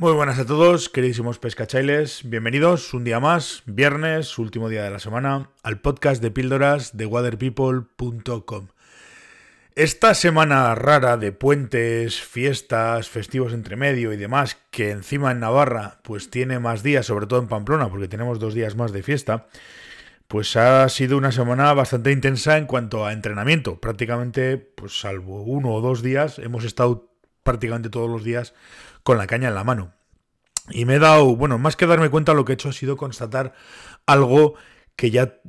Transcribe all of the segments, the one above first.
Muy buenas a todos, queridísimos pescachailes. Bienvenidos un día más, viernes, último día de la semana, al podcast de píldoras de waterpeople.com. Esta semana rara de puentes, fiestas, festivos entre medio y demás, que encima en Navarra pues tiene más días, sobre todo en Pamplona, porque tenemos dos días más de fiesta, pues ha sido una semana bastante intensa en cuanto a entrenamiento. Prácticamente, pues salvo uno o dos días, hemos estado prácticamente todos los días con la caña en la mano. Y me he dado, bueno, más que darme cuenta, lo que he hecho ha sido constatar algo que ya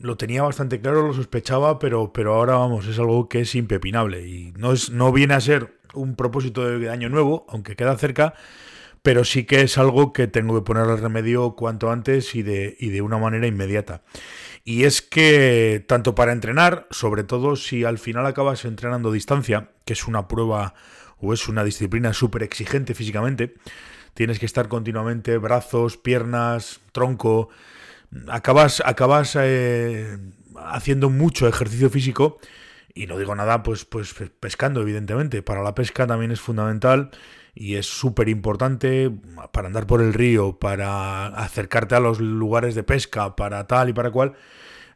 lo tenía bastante claro, lo sospechaba, pero, pero ahora vamos, es algo que es impepinable. Y no, es, no viene a ser un propósito de año nuevo, aunque queda cerca, pero sí que es algo que tengo que ponerle remedio cuanto antes y de, y de una manera inmediata. Y es que tanto para entrenar, sobre todo si al final acabas entrenando distancia, que es una prueba o es una disciplina súper exigente físicamente, tienes que estar continuamente brazos, piernas, tronco, acabas, acabas eh, haciendo mucho ejercicio físico y no digo nada, pues, pues pescando, evidentemente. Para la pesca también es fundamental y es súper importante para andar por el río, para acercarte a los lugares de pesca, para tal y para cual.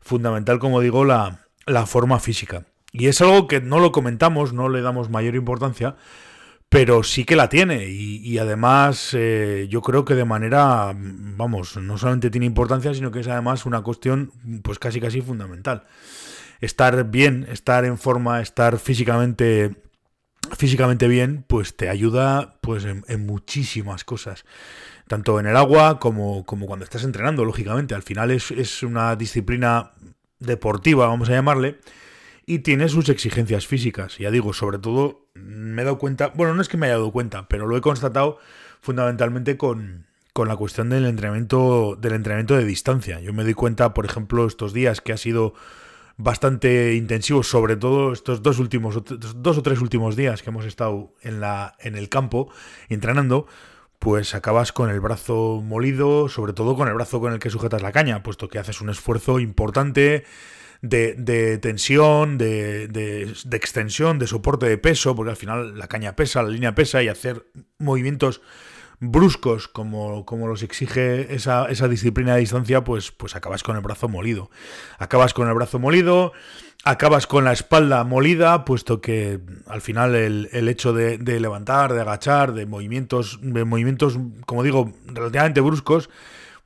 Fundamental, como digo, la, la forma física. Y es algo que no lo comentamos, no le damos mayor importancia, pero sí que la tiene. Y, además eh, yo creo que de manera, vamos, no solamente tiene importancia, sino que es además una cuestión pues casi casi fundamental. Estar bien, estar en forma, estar físicamente físicamente bien, pues te ayuda pues en, en muchísimas cosas. Tanto en el agua como, como, cuando estás entrenando, lógicamente. Al final es, es una disciplina deportiva, vamos a llamarle, y tiene sus exigencias físicas. Ya digo, sobre todo me he dado cuenta, bueno, no es que me haya dado cuenta, pero lo he constatado fundamentalmente con, con la cuestión del entrenamiento, del entrenamiento de distancia. Yo me doy cuenta, por ejemplo, estos días que ha sido bastante intensivo, sobre todo estos dos últimos, dos o tres últimos días que hemos estado en la, en el campo entrenando, pues acabas con el brazo molido, sobre todo con el brazo con el que sujetas la caña, puesto que haces un esfuerzo importante de, tensión, de, de, extensión, de soporte de peso, porque al final la caña pesa, la línea pesa, y hacer movimientos bruscos como, como los exige esa, esa, disciplina de distancia, pues, pues acabas con el brazo molido. Acabas con el brazo molido, acabas con la espalda molida, puesto que al final el, el hecho de, de, levantar, de agachar, de movimientos, de movimientos, como digo, relativamente bruscos,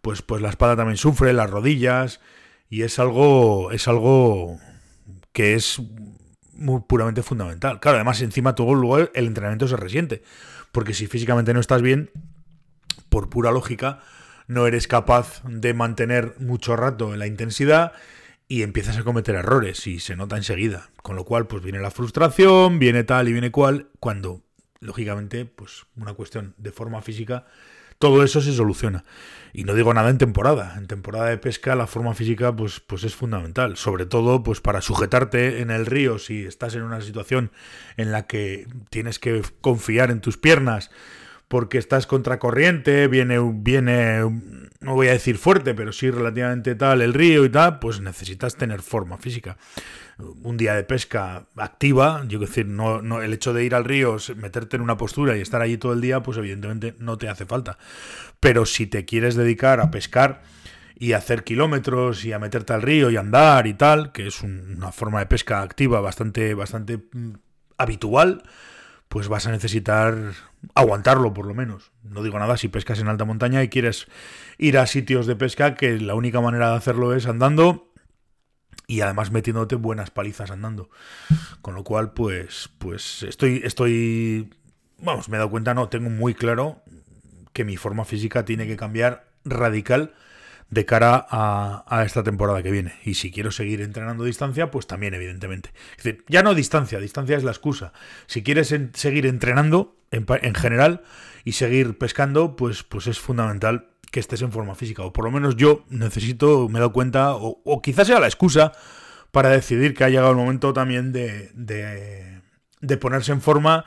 pues, pues la espalda también sufre, las rodillas, y es algo, es algo que es muy puramente fundamental. Claro, además encima todo luego el entrenamiento se resiente, porque si físicamente no estás bien, por pura lógica, no eres capaz de mantener mucho rato en la intensidad y empiezas a cometer errores y se nota enseguida. Con lo cual, pues viene la frustración, viene tal y viene cual, cuando, lógicamente, pues una cuestión de forma física todo eso se soluciona. Y no digo nada en temporada. En temporada de pesca la forma física pues, pues es fundamental. Sobre todo pues para sujetarte en el río si estás en una situación en la que tienes que confiar en tus piernas porque estás contracorriente, viene, viene, no voy a decir fuerte, pero sí relativamente tal el río y tal, pues necesitas tener forma física. Un día de pesca activa, yo decir, no, no, el hecho de ir al río, meterte en una postura y estar allí todo el día, pues evidentemente no te hace falta. Pero si te quieres dedicar a pescar y hacer kilómetros y a meterte al río y andar y tal, que es una forma de pesca activa bastante, bastante mm, habitual, pues vas a necesitar aguantarlo por lo menos. No digo nada si pescas en alta montaña y quieres ir a sitios de pesca que la única manera de hacerlo es andando y además metiéndote buenas palizas andando. Con lo cual, pues, pues estoy, estoy, vamos, me he dado cuenta, no, tengo muy claro que mi forma física tiene que cambiar radical de cara a, esta temporada que viene. Y si quiero seguir entrenando a distancia, pues también, evidentemente. Es decir, ya no distancia, distancia es la excusa. Si quieres seguir entrenando en, general y seguir pescando, pues, pues es fundamental que estés en forma física. O por lo menos yo necesito, me he dado cuenta, o, quizás sea la excusa para decidir que ha llegado el momento también de, de, de ponerse en forma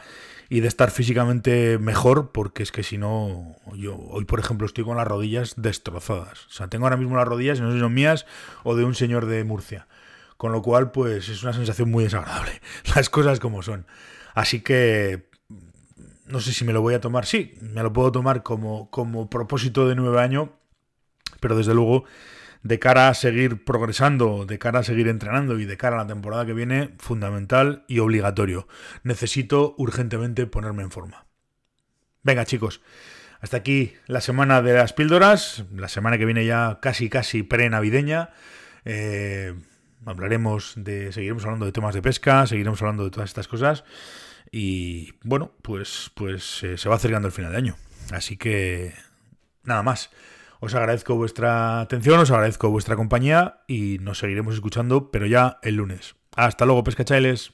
y de estar físicamente mejor, porque es que si no, yo hoy por ejemplo estoy con las rodillas destrozadas. O sea, tengo ahora mismo las rodillas, no sé si son mías o de un señor de Murcia. Con lo cual, pues es una sensación muy desagradable, las cosas como son. Así que no sé si me lo voy a tomar, sí, me lo puedo tomar como, como propósito de nueve año, pero desde luego de cara a seguir progresando, de cara a seguir entrenando y de cara a la temporada que viene, fundamental y obligatorio. Necesito urgentemente ponerme en forma. Venga chicos, hasta aquí la semana de las píldoras, la semana que viene ya casi casi pre-navideña. Eh, hablaremos de, seguiremos hablando de temas de pesca, seguiremos hablando de todas estas cosas. Y bueno, pues, pues eh, se va acercando el final de año. Así que nada más. Os agradezco vuestra atención, os agradezco vuestra compañía y nos seguiremos escuchando, pero ya el lunes. Hasta luego, pescachailes.